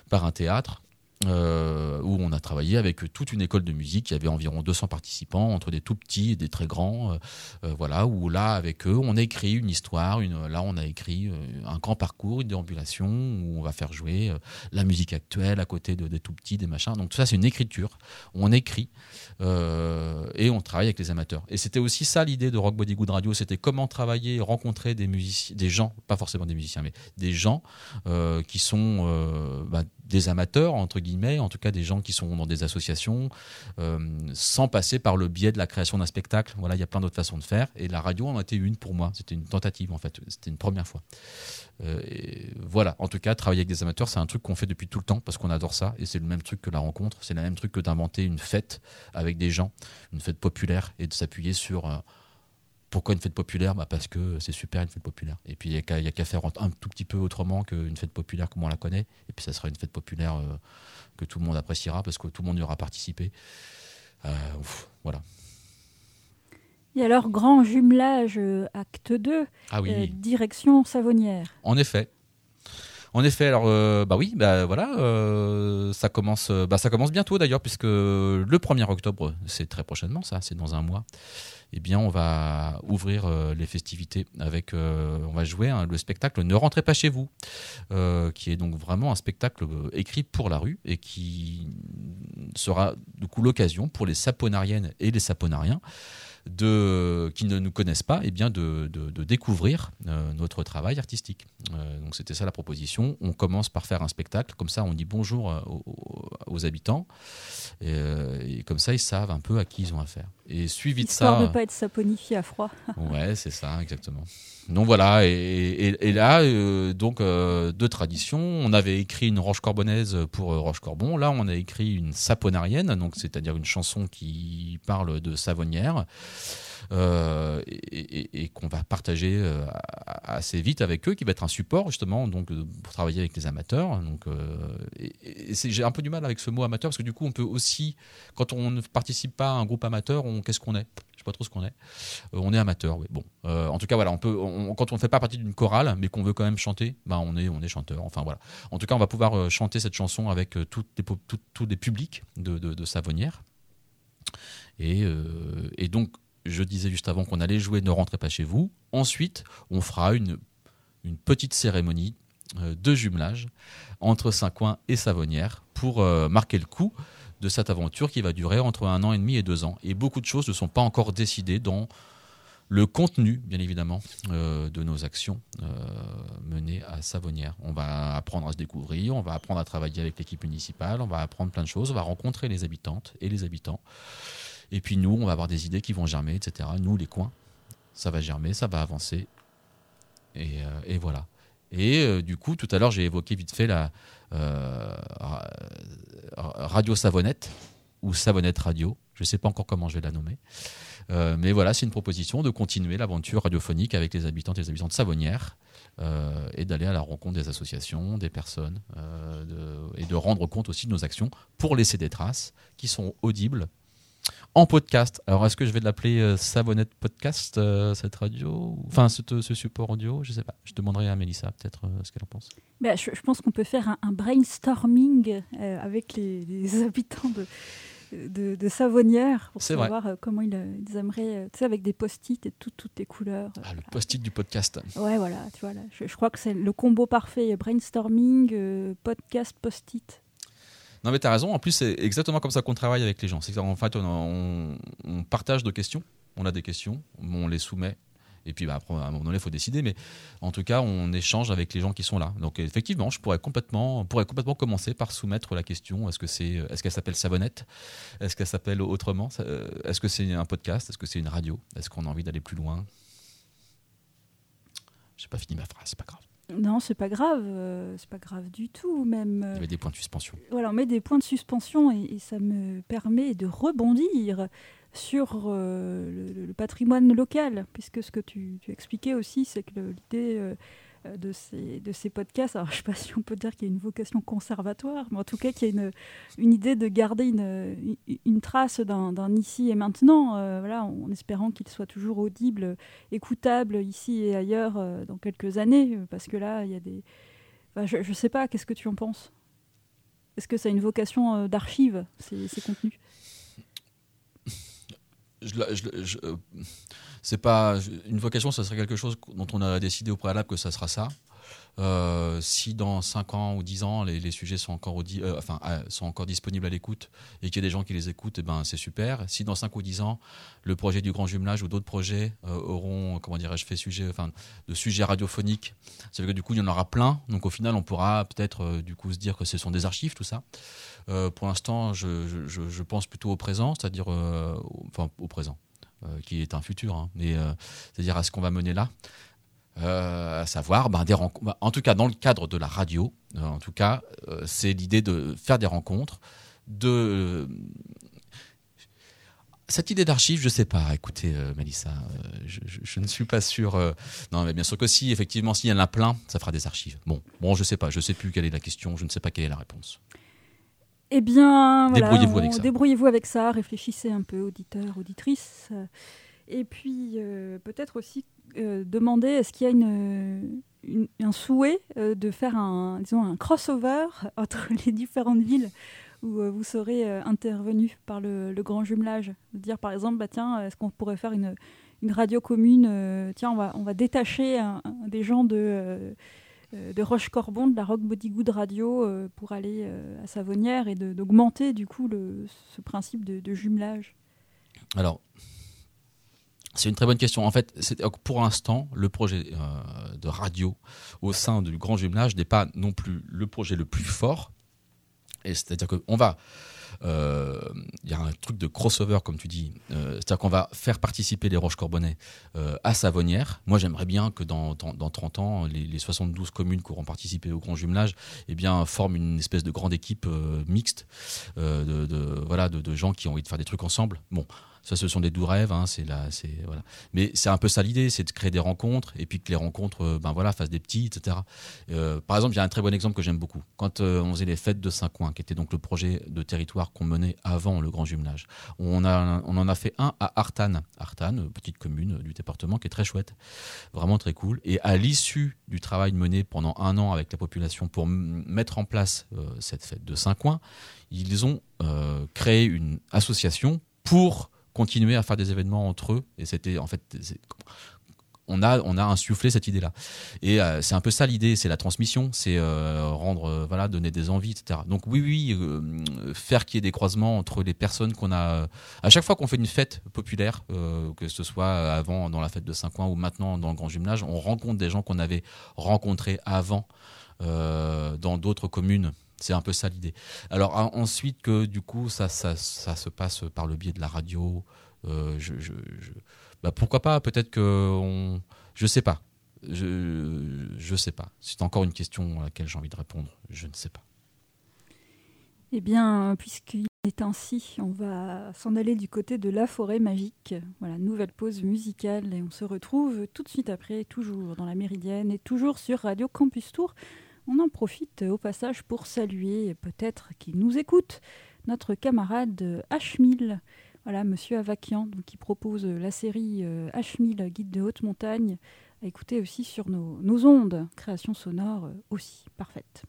par un théâtre. Euh, où on a travaillé avec toute une école de musique. Il y avait environ 200 participants, entre des tout petits et des très grands. Euh, euh, voilà, où là, avec eux, on écrit une histoire. Une, là, on a écrit un grand parcours, une déambulation, où on va faire jouer la musique actuelle à côté de, des tout petits, des machins. Donc tout ça, c'est une écriture. On écrit et on travaille avec les amateurs. Et c'était aussi ça l'idée de Rock Body Good Radio. C'était comment travailler, rencontrer des musiciens, des gens, pas forcément des musiciens, mais des gens qui sont bah, des amateurs, entre guillemets, en tout cas des gens qui sont dans des associations, euh, sans passer par le biais de la création d'un spectacle. Voilà, il y a plein d'autres façons de faire. Et la radio en a été une pour moi. C'était une tentative, en fait. C'était une première fois. Euh, voilà, en tout cas, travailler avec des amateurs, c'est un truc qu'on fait depuis tout le temps parce qu'on adore ça. Et c'est le même truc que la rencontre. C'est le même truc que d'inventer une fête avec des gens, une fête populaire, et de s'appuyer sur... Euh, pourquoi une fête populaire? Bah Parce que c'est super une fête populaire. Et puis il n'y a qu'à faire un tout petit peu autrement qu'une fête populaire comme on la connaît. Et puis ça sera une fête populaire euh, que tout le monde appréciera parce que tout le monde y aura participé. Euh, voilà.
Et alors, grand jumelage euh, acte 2,
ah oui.
direction Savonnière.
En effet. En effet, alors bah oui, bah voilà, ça commence, bah ça commence bientôt d'ailleurs puisque le 1er octobre, c'est très prochainement, ça, c'est dans un mois eh bien, on va ouvrir euh, les festivités avec, euh, on va jouer hein, le spectacle Ne rentrez pas chez vous, euh, qui est donc vraiment un spectacle écrit pour la rue et qui sera du coup l'occasion pour les saponariennes et les saponariens de, qui ne nous connaissent pas, et eh bien de, de, découvrir euh, notre travail artistique. Euh, donc c'était ça la proposition. On commence par faire un spectacle, comme ça on dit bonjour euh, aux, habitants, et, comme ça ils savent un peu à qui ils ont affaire. Et suivi
de
ça.
de ne pas être saponifié à froid.
ouais, c'est ça, exactement. Donc voilà, et, là, donc de tradition, on avait écrit une Roche Corbonnaise pour Roche Corbon. Là, on a écrit une saponarienne, donc c'est-à-dire une chanson qui parle de savonnière. Euh, et, qu'on va partager euh, assez vite avec eux, qui va être un support justement donc pour travailler avec les amateurs. Donc, euh, j'ai un peu du mal avec ce mot amateur parce que du coup, on peut aussi, quand on ne participe pas à un groupe amateur, qu'est-ce qu'on est? Sais pas trop ce qu'on est. on est amateur. Bon, en tout cas, on peut, quand on ne fait pas partie d'une chorale, mais qu'on veut quand même chanter, ben on est, chanteur. Enfin voilà. En tout cas, on va pouvoir chanter cette chanson avec tous les publics de, de, de Savonnière. Et, donc, je disais juste avant qu'on allait jouer Ne rentrez pas chez vous. Ensuite, on fera une, petite cérémonie euh, de jumelage entre Saint-Coin et Savonnière pour euh, marquer le coup de cette aventure qui va durer entre un an et demi et deux ans. Et beaucoup de choses ne sont pas encore décidées dans le contenu, bien évidemment, euh, de nos actions menées à Savonnière. On va apprendre à se découvrir, on va apprendre à travailler avec l'équipe municipale, on va apprendre plein de choses, on va rencontrer les habitantes et les habitants. Et puis nous, on va avoir des idées qui vont germer, etc. Nous, les coins, ça va germer, ça va avancer. Et, euh, voilà. Et euh, du coup, tout à l'heure, j'ai évoqué vite fait la euh, Radio Savonnette ou Savonnette Radio. Je ne sais pas encore comment je vais la nommer. mais voilà, c'est une proposition de continuer l'aventure radiophonique avec les habitants et les habitants de Savonnière et d'aller à la rencontre des associations, des personnes et de rendre compte aussi de nos actions pour laisser des traces qui sont audibles en podcast. Alors, est-ce que je vais l'appeler euh, Savonnette Podcast, euh, cette radio Enfin, ce, support audio? Je ne sais pas. Je demanderai à Mélissa peut-être euh, ce qu'elle en pense.
Bah, je, pense qu'on peut faire un, brainstorming avec les, [LAUGHS] habitants de, de, Savonnière pour savoir comment ils, aimeraient, tu sais, avec des post-it et toutes les couleurs.
Ah, le post-it du podcast.
Ouais, voilà, tu vois, là, je, je crois que c'est le combo parfait brainstorming, podcast, post-it.
Non, mais tu as raison. En plus, c'est exactement comme ça qu'on travaille avec les gens. C'est fait, on, partage nos questions. On a des questions, on les soumet. Et puis, bah, après, à un moment donné, il faut décider. Mais en tout cas, on échange avec les gens qui sont là. Donc, effectivement, je pourrais complètement, pourrais complètement commencer par soumettre la question est-ce que c'est, est-ce qu'elle s'appelle Savonnette Est-ce qu'elle s'appelle autrement? Euh, Est-ce que c'est un podcast? Est-ce que c'est une radio? Est-ce qu'on a envie d'aller plus loin? J'ai pas fini ma phrase, c'est pas grave.
Non, c'est pas grave, euh, c'est pas grave du tout même.
On met des points de suspension.
Voilà, on met des points de suspension et, ça me permet de rebondir sur euh, le, patrimoine local, puisque ce que tu, expliquais aussi, c'est que l'idée euh, de ces, de ces podcasts. Alors, je ne sais pas si on peut dire qu'il y a une vocation conservatoire, mais en tout cas qu'il y a une, une idée de garder une, une trace d'un ici et maintenant, euh, voilà, en espérant qu'il soit toujours audible, écoutable ici et ailleurs euh, dans quelques années, parce que là, il y a des... je ne sais pas, qu'est-ce que tu en penses? Est-ce que ça a une vocation d'archive, ces, ces contenus?
Je, c'est pas une vocation, ça serait quelque chose dont on a décidé au préalable que ça sera ça. Euh, si dans 5 ans ou 10 ans les, sujets sont encore, euh, enfin, euh, sont encore disponibles à l'écoute et qu'il y a des gens qui les écoutent, eh ben, c'est super. Si dans 5 ou 10 ans le projet du grand jumelage ou d'autres projets auront, comment dirais-je, fait sujet, enfin, de sujets radiophoniques, ça veut dire que du coup il y en aura plein. Donc au final on pourra peut-être du coup se dire que ce sont des archives tout ça. pour l'instant je, je, pense plutôt au présent, c'est-à-dire enfin au présent. Qui est un futur, hein, mais c'est-à-dire à ce qu'on va mener là. Euh, à savoir ben, des rencontres. Ben, en tout cas, dans le cadre de la radio, euh, en tout cas, euh, c'est l'idée de faire des rencontres, de cette idée d'archive, je sais pas. Écoutez, Melissa, je, ne suis pas sûr. non, mais bien sûr que si, effectivement, s'il y en a plein, ça fera des archives. Bon, bon, je sais pas. Je sais plus quelle est la question. Je ne sais pas quelle est la réponse.
Eh bien, débrouillez-vous avec ça. Débrouillez-vous avec ça. Réfléchissez un peu, auditeur, auditrice. Et puis, peut-être aussi euh, demander est-ce qu'il y a une, un souhait euh, de faire un, disons, un crossover [LAUGHS] entre les différentes villes où euh, vous serez intervenu par le, grand jumelage? Dire par exemple, bah, tiens, est-ce qu'on pourrait faire une, une radio commune Tiens, on va, on va détacher des gens de, de Roche-Corbon, de la Rock Body Good Radio, pour aller à Savonnière et d'augmenter du coup ce principe de, jumelage.
Alors, c'est une très bonne question. En fait, pour l'instant, le projet euh, de radio au sein du grand jumelage n'est pas non plus le projet le plus fort. C'est-à-dire qu'on va, euh, il y a un truc de crossover comme tu dis, euh, c'est-à-dire qu'on va faire participer les Roches Corbonnais à Savonnière. Moi, j'aimerais bien que dans, dans, 30 ans, les, 72 communes qui auront participé au grand jumelage, eh forment une espèce de grande équipe mixte de, voilà, gens qui ont envie de faire des trucs ensemble. Ça, ce sont des doux rêves. Hein, c'est là, c'est voilà. Mais c'est un peu ça l'idée, c'est de créer des rencontres et puis que les rencontres, euh, ben voilà, fassent des petits, etc. Euh, par exemple, il y a un très bon exemple que j'aime beaucoup. Quand euh, on faisait les fêtes de Saint-Coin, qui était donc le projet de territoire qu'on menait avant le grand jumelage, on a, on en a fait un à Artane, Artane, petite commune du département, qui est très chouette, vraiment très cool. Et à l'issue du travail mené pendant un an avec la population pour mettre en place cette fête de Saint-Coin, ils ont créé une association pour continuer à faire des événements entre eux. Et c'était en fait, on a on a insufflé cette idée là et euh, c'est un peu ça l'idée c'est la transmission c'est euh, rendre euh, voilà donner des envies etc donc oui oui faire qu'il y ait des croisements entre les personnes qu'on a à chaque fois qu'on fait une fête populaire que ce soit avant dans la fête de Saint-Coin ou maintenant dans le grand gymnase on rencontre des gens qu'on avait rencontrés avant dans d'autres communes c'est un peu ça l'idée. Alors ensuite que du coup ça, ça, ça, se passe par le biais de la radio. Euh, bah, pourquoi pas Peut-être que on, je sais pas. Je je sais pas. C'est encore une question à laquelle j'ai envie de répondre. Je ne sais pas.
Eh bien, puisqu'il est ainsi, on va s'en aller du côté de la forêt magique. Voilà, nouvelle pause musicale et on se retrouve tout de suite après, toujours dans la Méridienne et toujours sur Radio Campus Tour. On en profite au passage pour saluer, peut-être qu'il nous écoute, notre camarade H1000. Voilà, monsieur Avakian, qui propose la série H1000 euh, Guide de haute montagne, à écouter aussi sur nos, ondes. Création sonore euh, aussi parfaite.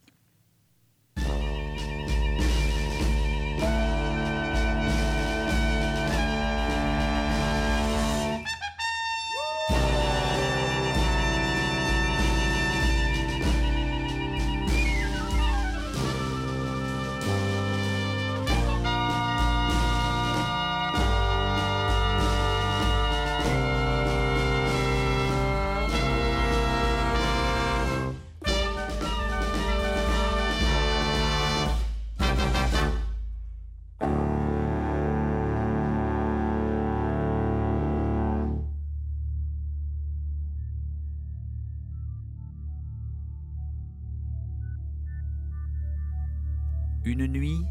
Une nuit,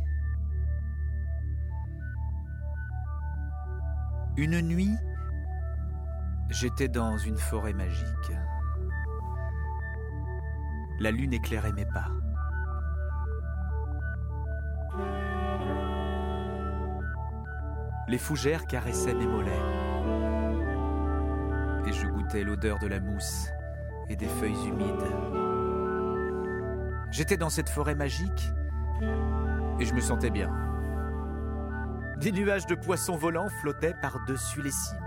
une nuit, j'étais dans une forêt magique. La lune éclairait mes pas. Les fougères caressaient mes mollets. Et je goûtais l'odeur de la mousse et des feuilles humides. J'étais dans cette forêt magique et je me sentais bien. Des nuages de poissons volants flottaient par-dessus les cimes.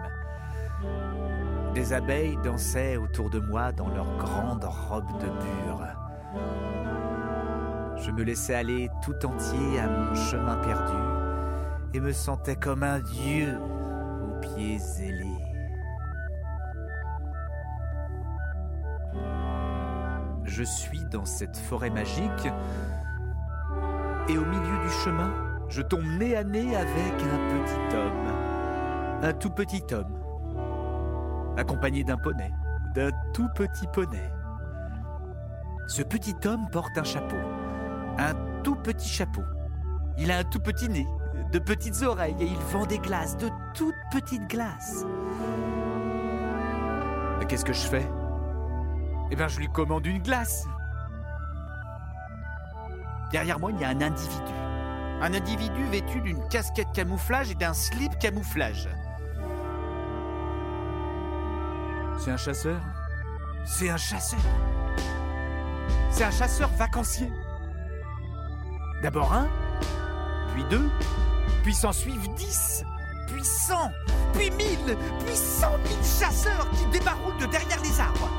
Des abeilles dansaient autour de moi dans leurs grandes robes de bure. Je me laissais aller tout entier à mon chemin perdu et me sentais comme un dieu aux pieds ailés. Je suis dans cette forêt magique et au milieu du chemin, je tombe nez à nez avec un petit homme. Un tout petit homme. Accompagné d'un poney. D'un tout petit poney. Ce petit homme porte un chapeau. Un tout petit chapeau. Il a un tout petit nez, de petites oreilles et il vend des glaces, de toutes petites glaces. Qu'est-ce que je fais? Eh bien, je lui commande une glace. Derrière moi, il y a un individu. Un individu vêtu d'une casquette camouflage et d'un slip camouflage. C'est un chasseur? C'est un chasseur. C'est un chasseur vacancier. D'abord un, puis deux, puis s'en suivent dix, puis cent, puis mille, puis cent mille chasseurs qui débarroulent de derrière les arbres.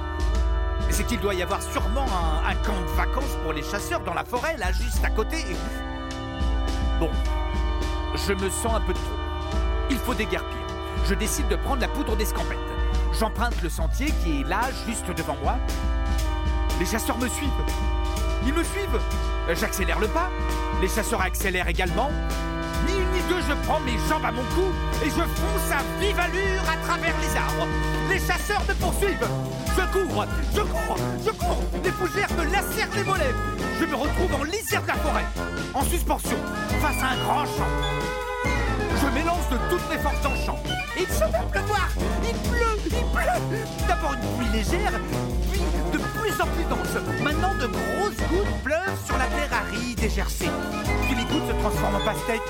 C'est qu'il doit y avoir sûrement un, camp de vacances pour les chasseurs dans la forêt, là, juste à côté. Bon, je me sens un peu trop. Il faut déguerpir. Je décide de prendre la poudre d'escampette. J'emprunte le sentier qui est là, juste devant moi. Les chasseurs me suivent. Ils me suivent. J'accélère le pas. Les chasseurs accélèrent également. Ni une ni deux, je prends mes jambes à mon cou et je fonce à vive allure à travers les arbres. Les chasseurs me poursuivent. Je cours, je cours, je cours. Les fougères me lacèrent les mollets. Je me retrouve en lisière de la forêt, en suspension, face à un grand champ. Je m'élance de toutes mes forces dans le champ. Il se à pleuvoir. Il pleut, il pleut. D'abord une pluie légère, puis de plus en plus dense. Maintenant, de grosses gouttes pleuvent sur la terre se transforment en pastèques.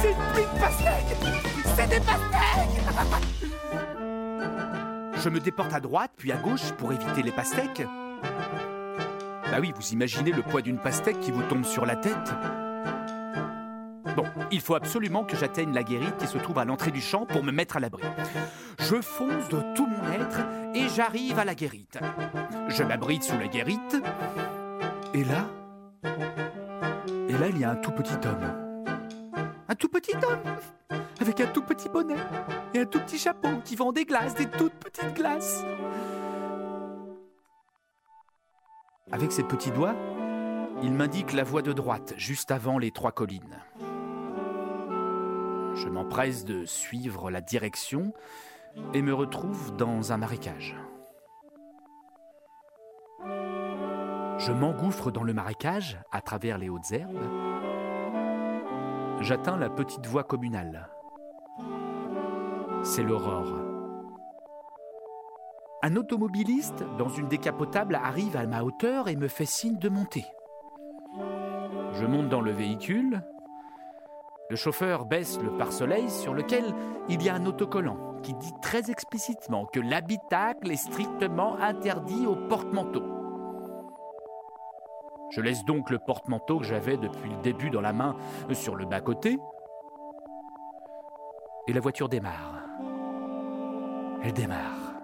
C'est pluie de pastèques. C'est des pastèques. [LAUGHS] Je me déporte à droite, puis à gauche pour éviter les pastèques. Bah oui, vous imaginez le poids d'une pastèque qui vous tombe sur la tête. Bon, il faut absolument que j'atteigne la guérite qui se trouve à l'entrée du champ pour me mettre à l'abri. Je fonce de tout mon être et j'arrive à la guérite. Je m'abrite sous la guérite. Et là Et là, il y a un tout petit homme. Un tout petit homme Avec un tout petit bonnet et un tout petit chapeau qui vend des glaces, des toutes petites glaces. Avec ses petits doigts, il m'indique la voie de droite, juste avant les trois collines. Je m'empresse de suivre la direction et me retrouve dans un marécage. Je m'engouffre dans le marécage à travers les hautes herbes. J'atteins la petite voie communale. C'est l'aurore. Un automobiliste dans une décapotable arrive à ma hauteur et me fait signe de monter. Je monte dans le véhicule. Le chauffeur baisse le pare-soleil sur lequel il y a un autocollant qui dit très explicitement que l'habitacle est strictement interdit au porte-manteau. Je laisse donc le porte-manteau que j'avais depuis le début dans la main sur le bas-côté. Et la voiture démarre. Elle démarre.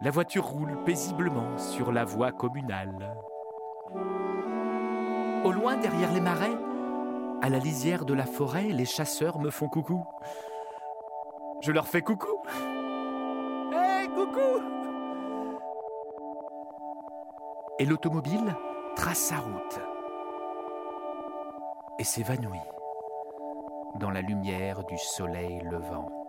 La voiture roule paisiblement sur la voie communale. Au loin, derrière les marais, à la lisière de la forêt, les chasseurs me font coucou. Je leur fais coucou. Hé, coucou Et l'automobile trace sa route et s'évanouit dans la lumière du soleil levant.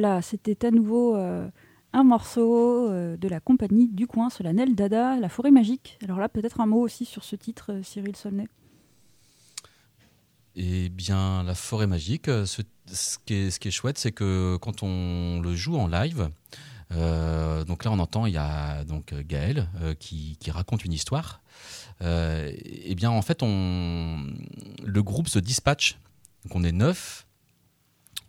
Voilà, c'était à nouveau euh, un morceau euh, de la compagnie du coin solennel Dada, La forêt magique. Alors là, peut-être un mot aussi sur ce titre, euh, Cyril Solnay.
Eh bien, La forêt magique, ce, qui, est, chouette, c'est que quand on le joue en live, donc là on entend, il y a donc Gaël qui, qui, raconte une histoire. eh bien, en fait, on, le groupe se dispatche. Donc on est neuf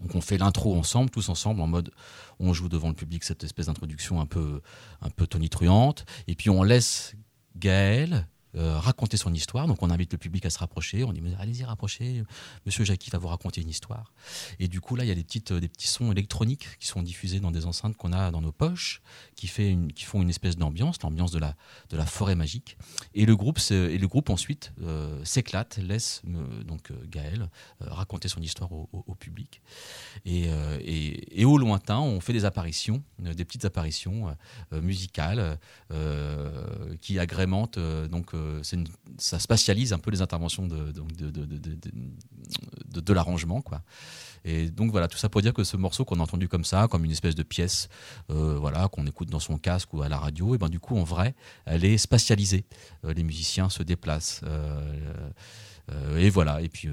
donc on fait l'intro ensemble, tous ensemble, en mode on joue devant le public cette espèce d'introduction un peu, un peu tonitruante, et puis on laisse Gaël euh, raconter son histoire. Donc on invite le public à se rapprocher. On dit allez-y rapprochez. Monsieur Jackie va vous raconter une histoire. Et du coup là il y a des petites des petits sons électroniques qui sont diffusés dans des enceintes qu'on a dans nos poches, qui fait qui font une espèce d'ambiance, l'ambiance de la de la forêt magique. Et le groupe et le groupe ensuite euh, s'éclate, laisse euh, donc Gaël raconter son histoire au, public. Et, et, et, au lointain on fait des apparitions, des petites apparitions musicales qui agrémentent donc ça spatialise un peu les interventions de, de, l'arrangement. quoi. Et donc voilà, tout ça pour dire que ce morceau qu'on a entendu comme ça, comme une espèce de pièce euh, voilà, qu'on écoute dans son casque ou à la radio, et ben du coup en vrai, elle est spatialisée. Euh, les musiciens se déplacent. Euh, et voilà, et puis,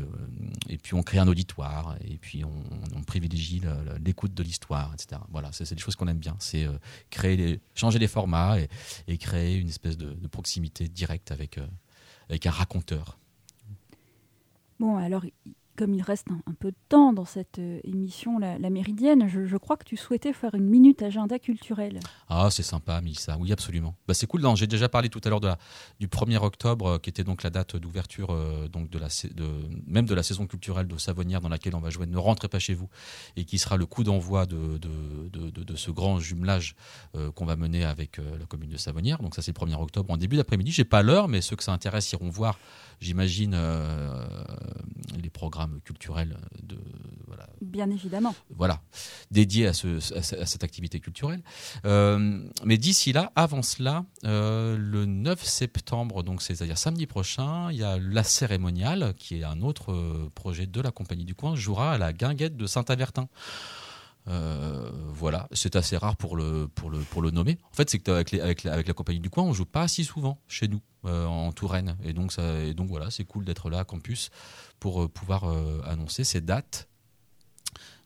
et puis on crée un auditoire, et puis on, privilégie l'écoute de l'histoire, etc. Voilà, c'est des choses qu'on aime bien, c'est créer changer les formats et, créer une espèce de, proximité directe avec, avec un raconteur.
Bon, alors comme il reste un, peu de temps dans cette euh, émission, la, Méridienne, je, crois que tu souhaitais faire une minute agenda culturel.
Ah, c'est sympa, Milsa. Oui, absolument. Bah, c'est cool. J'ai déjà parlé tout à l'heure du 1er octobre, euh, qui était donc la date d'ouverture euh, donc de la, même de la saison culturelle de Savonnière, dans laquelle on va jouer Ne rentrez pas chez vous, et qui sera le coup d'envoi de, de, ce grand jumelage qu'on va mener avec la commune de Savonnière. Donc ça, c'est le 1er octobre en début d'après-midi. J'ai pas l'heure, mais ceux que ça intéresse iront voir j'imagine, les programmes culturels de
voilà, bien évidemment
voilà dédiés à, ce, à cette activité culturelle. Euh, mais d'ici là, avant cela, euh, le 9 septembre, donc c'est-à-dire samedi prochain, il y a la cérémoniale qui est un autre projet de la compagnie du coin jouera à la guinguette de Saint-Avertin. Euh, voilà, c'est assez rare pour le, pour le, pour le nommer. En fait, c'est qu'avec avec, avec la compagnie du coin, on joue pas si souvent chez nous, euh, en Touraine. Et donc, ça, et donc voilà, c'est cool d'être là à campus pour euh, pouvoir annoncer ces dates.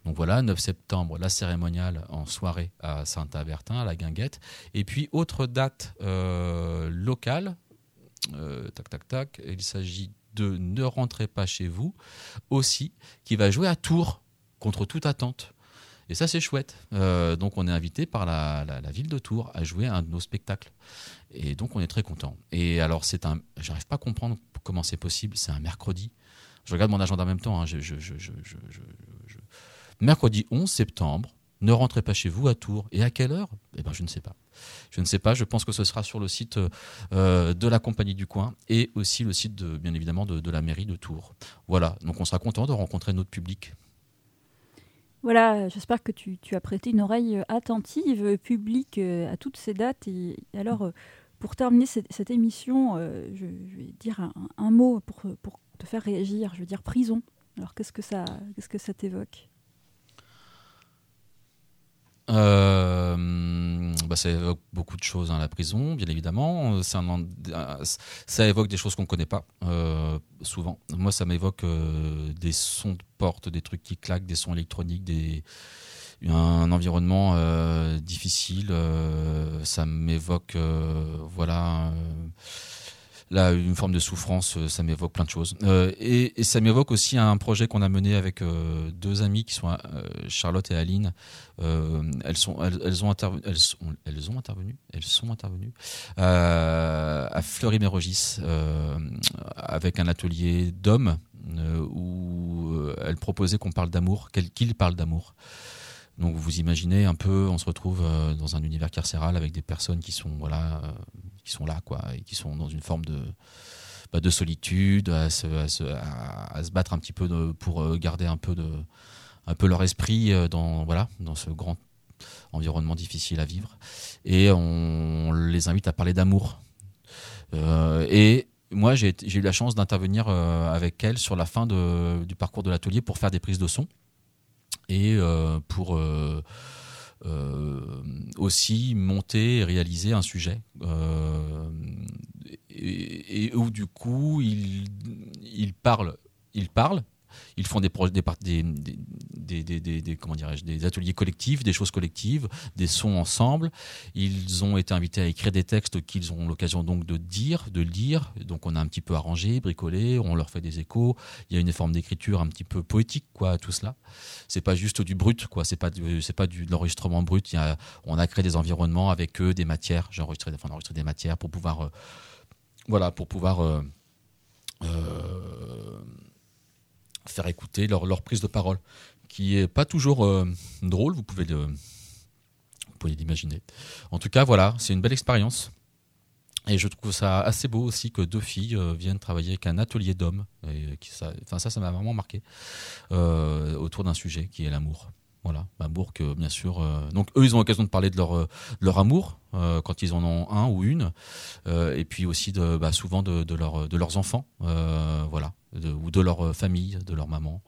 Donc voilà, 9 septembre, la cérémoniale en soirée à Saint-Avertin, à la Guinguette. Et puis, autre date locale, tac, tac, tac, il s'agit de Ne rentrez pas chez vous, aussi, qui va jouer à Tours, contre toute attente. Et ça, c'est chouette. Euh, donc, on est invité par la, ville de Tours à jouer un de nos spectacles. Et donc, on est très content. Et alors, c'est un. J'arrive pas à comprendre comment c'est possible. C'est un mercredi. Je regarde mon agenda en même temps. Hein. mercredi 11 septembre. Ne rentrez pas chez vous à Tours. Et à quelle heure? Eh ben, je ne sais pas. Je ne sais pas. Je pense que ce sera sur le site euh, de la compagnie du coin et aussi le site, de, bien évidemment, de, la mairie de Tours. Voilà. Donc, on sera content de rencontrer notre public.
Voilà, j'espère que tu, as prêté une oreille euh, attentive, euh, publique à toutes ces dates. Et, alors, pour terminer cette, émission, je, vais dire un, mot pour, te faire réagir. Je veux dire prison. Alors, qu'est-ce que ça, qu'est-ce que ça t'évoque?
Euh, bah ça évoque beaucoup de choses, hein, la prison, bien évidemment. Un, ça évoque des choses qu'on ne connaît pas, euh, souvent. Moi, ça m'évoque euh, des sons de porte, des trucs qui claquent, des sons électroniques, des, un environnement euh, difficile. Euh, ça m'évoque, voilà là une forme de souffrance, euh, ça m'évoque plein de choses. Euh, et, ça m'évoque aussi un projet qu'on a mené avec euh, deux amis qui sont Charlotte et Aline. elles sont, elles, ont intervenu, elles ont intervenu, elles sont intervenues à Fleury-Mérogis avec un atelier d'hommes où elles proposaient qu'on parle d'amour, qu'ils parlent d'amour. Donc vous imaginez un peu, on se retrouve dans un univers carcéral avec des personnes qui sont voilà qui sont là, quoi, et qui sont dans une forme de, bah, de solitude, à se, à, se, à, se, battre un petit peu pour euh, garder un peu, de, un peu leur esprit euh, dans, voilà, dans ce grand environnement difficile à vivre. Et on les invite à parler d'amour. Euh, et moi, j'ai eu la chance d'intervenir avec elles sur la fin de, du parcours de l'atelier pour faire des prises de son. et pour aussi monter et réaliser un sujet. Et, où du coup ils parlent ils parlent ils font des, ateliers collectifs, des choses collectives, des sons ensemble. Ils ont été invités à écrire des textes qu'ils ont l'occasion donc de dire, de lire. Donc on a un petit peu arrangé, bricolé, on leur fait des échos. Il y a une forme d'écriture un petit peu poétique, quoi, tout cela. C'est pas juste du brut, quoi. C'est pas du, de l'enregistrement brut. On a créé des environnements avec eux, des matières. J'ai enregistré des matières pour pouvoir, euh, voilà, pour pouvoir euh, euh, faire écouter leur, leur, prise de parole, qui est pas toujours euh, drôle, vous pouvez vous pouvez l'imaginer. En tout cas, voilà, c'est une belle expérience. Et je trouve ça assez beau aussi que deux filles euh, viennent travailler avec un atelier d'hommes. Enfin ça, ça m'a vraiment marqué euh, autour d'un sujet qui est l'amour. Voilà, amour que bien sûr. donc eux, ils ont l'occasion de parler de leur, leur amour quand ils en ont un ou une, et puis aussi de, bah, souvent de, leur, de leurs enfants. voilà, ou de leur euh, famille, de leur maman.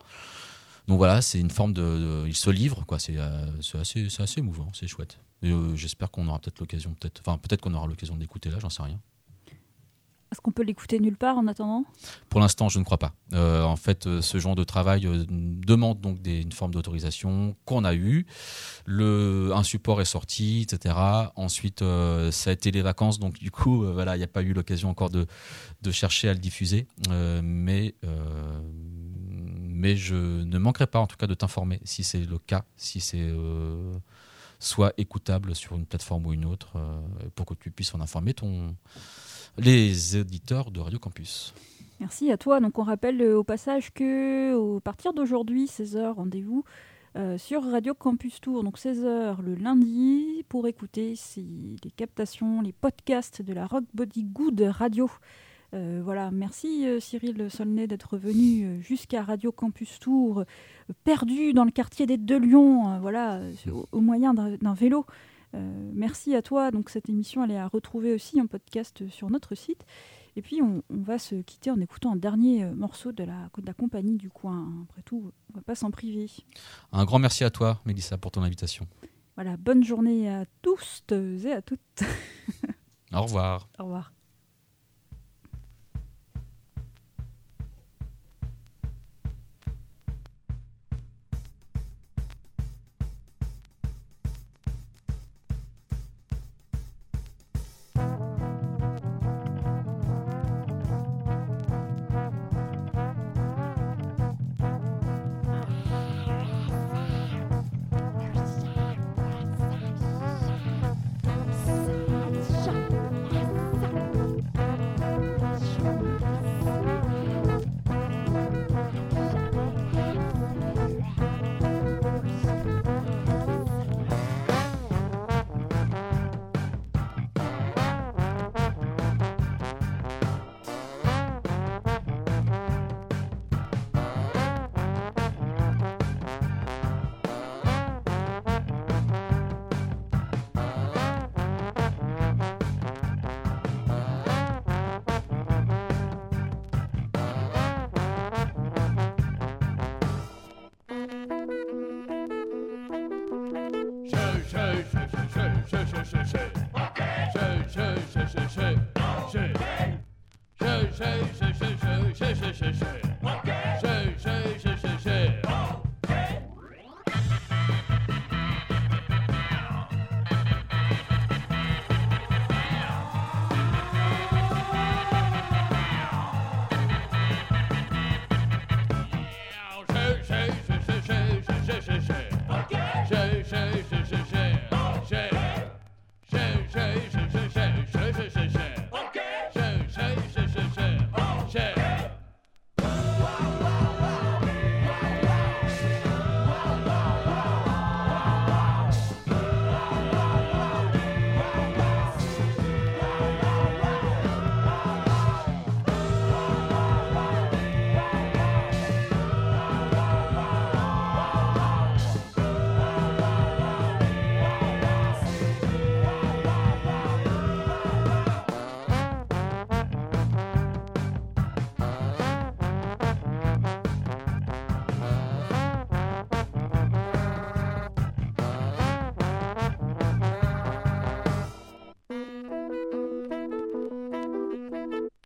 Donc voilà, c'est une forme de, ils se livrent quoi. C'est euh, assez, assez émouvant, c'est chouette. Euh, j'espère qu'on aura peut-être l'occasion, peut-être, enfin peut-être qu'on aura l'occasion d'écouter là, j'en sais rien.
Est-ce qu'on peut l'écouter nulle part en attendant?
Pour l'instant, je ne crois pas. en fait, ce genre de travail demande donc une forme d'autorisation qu'on a eue. Le, un support est sorti, etc. Ensuite, ça a été les vacances, donc du coup, voilà, il n'y a pas eu l'occasion encore de, de chercher à le diffuser, euh, mais, euh, mais je ne manquerai pas en tout cas de t'informer si c'est le cas, si c'est euh, soit écoutable sur une plateforme ou une autre, pour que tu puisses en informer ton, les éditeurs de Radio Campus.
Merci à toi. Donc on rappelle au passage que à partir d'aujourd'hui, 16h, rendez-vous sur Radio Campus Tour, donc 16h le lundi, pour écouter les captations, les podcasts de la Rock Body Good Radio. Euh, voilà, merci euh, Cyril Solnay d'être venu euh, jusqu'à Radio Campus Tour, perdu dans le quartier des Deux Lions, voilà, au, moyen d'un vélo. Merci à toi. Donc cette émission, elle est à retrouver aussi en podcast sur notre site. Et puis on, va se quitter en écoutant un dernier morceau de la, de la compagnie du coin. Après tout, on va pas s'en priver.
Un grand merci à toi, Mélissa, pour ton invitation.
Voilà, bonne journée à tous et à toutes. [LAUGHS]
Au revoir.
Au revoir.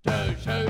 Okay.